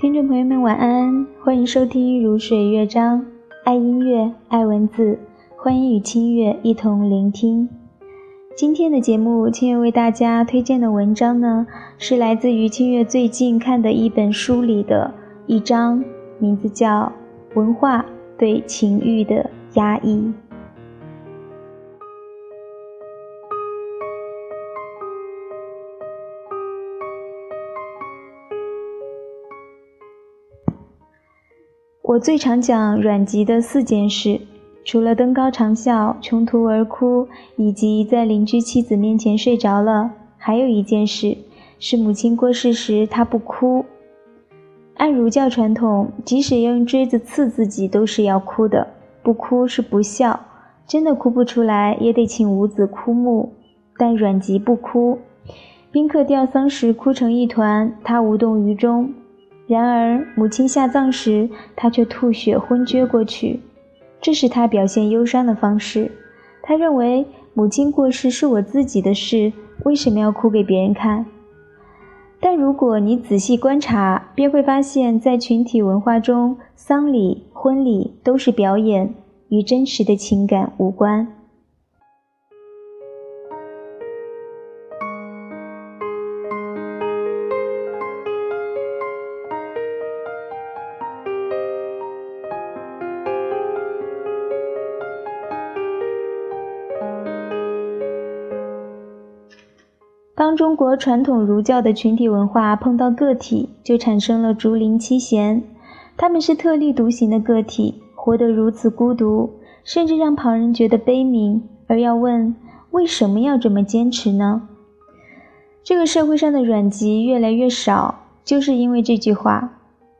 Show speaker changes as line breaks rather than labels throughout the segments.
听众朋友们，晚安！欢迎收听《如水乐章》，爱音乐，爱文字，欢迎与清月一同聆听。今天的节目，清月为大家推荐的文章呢，是来自于清月最近看的一本书里的一章，名字叫《文化对情欲的压抑》。我最常讲阮籍的四件事，除了登高长啸、穷途而哭，以及在邻居妻子面前睡着了，还有一件事是母亲过世时他不哭。按儒教传统，即使用锥子刺自己都是要哭的，不哭是不孝，真的哭不出来也得请五子哭墓。但阮籍不哭，宾客吊丧时哭成一团，他无动于衷。然而，母亲下葬时，他却吐血昏厥过去。这是他表现忧伤的方式。他认为母亲过世是我自己的事，为什么要哭给别人看？但如果你仔细观察，便会发现，在群体文化中，丧礼、婚礼都是表演，与真实的情感无关。当中国传统儒教的群体文化碰到个体，就产生了竹林七贤。他们是特立独行的个体，活得如此孤独，甚至让旁人觉得悲悯。而要问为什么要这么坚持呢？这个社会上的阮籍越来越少，就是因为这句话。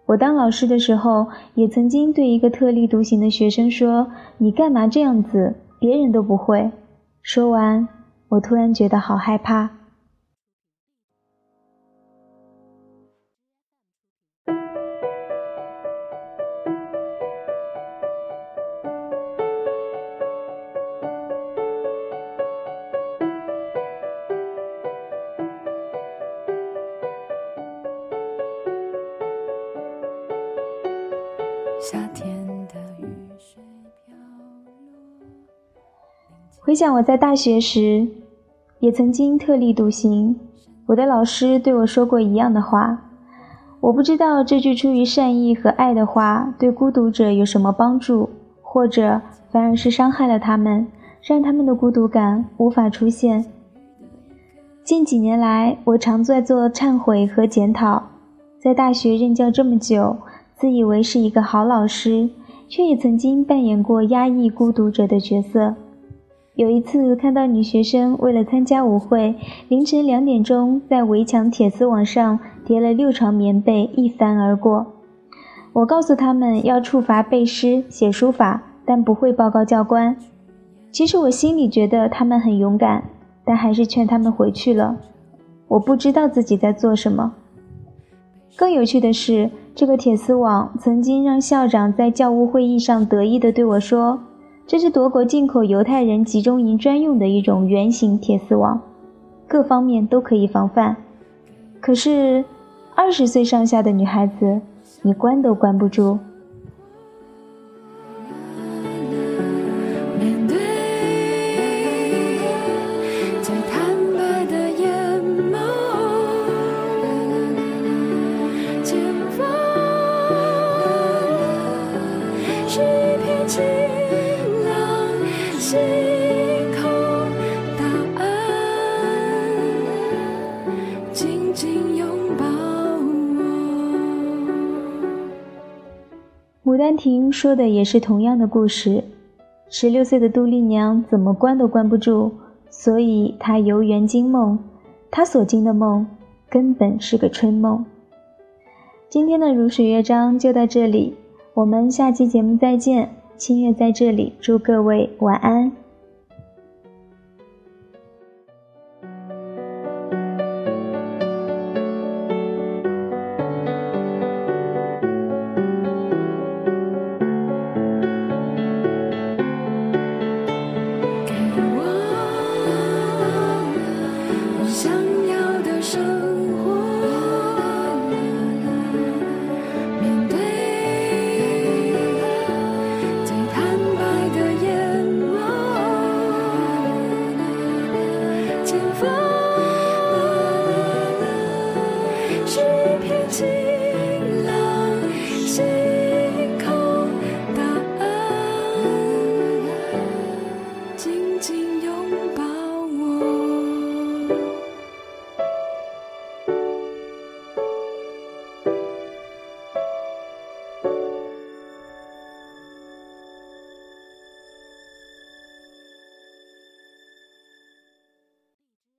我当老师的时候，也曾经对一个特立独行的学生说：“你干嘛这样子？别人都不会。”说完，我突然觉得好害怕。回想我在大学时，也曾经特立独行。我的老师对我说过一样的话。我不知道这句出于善意和爱的话对孤独者有什么帮助，或者反而是伤害了他们，让他们的孤独感无法出现。近几年来，我常在做忏悔和检讨。在大学任教这么久。自以为是一个好老师，却也曾经扮演过压抑孤独者的角色。有一次看到女学生为了参加舞会，凌晨两点钟在围墙铁丝网上叠了六床棉被，一翻而过。我告诉他们要处罚背诗、写书法，但不会报告教官。其实我心里觉得他们很勇敢，但还是劝他们回去了。我不知道自己在做什么。更有趣的是。这个铁丝网曾经让校长在教务会议上得意地对我说：“这是德国进口犹太人集中营专用的一种圆形铁丝网，各方面都可以防范。”可是，二十岁上下的女孩子，你关都关不住。《丹亭》说的也是同样的故事。十六岁的杜丽娘怎么关都关不住，所以她游园惊梦。她所惊的梦根本是个春梦。今天的如水乐章就到这里，我们下期节目再见。清月在这里祝各位晚安。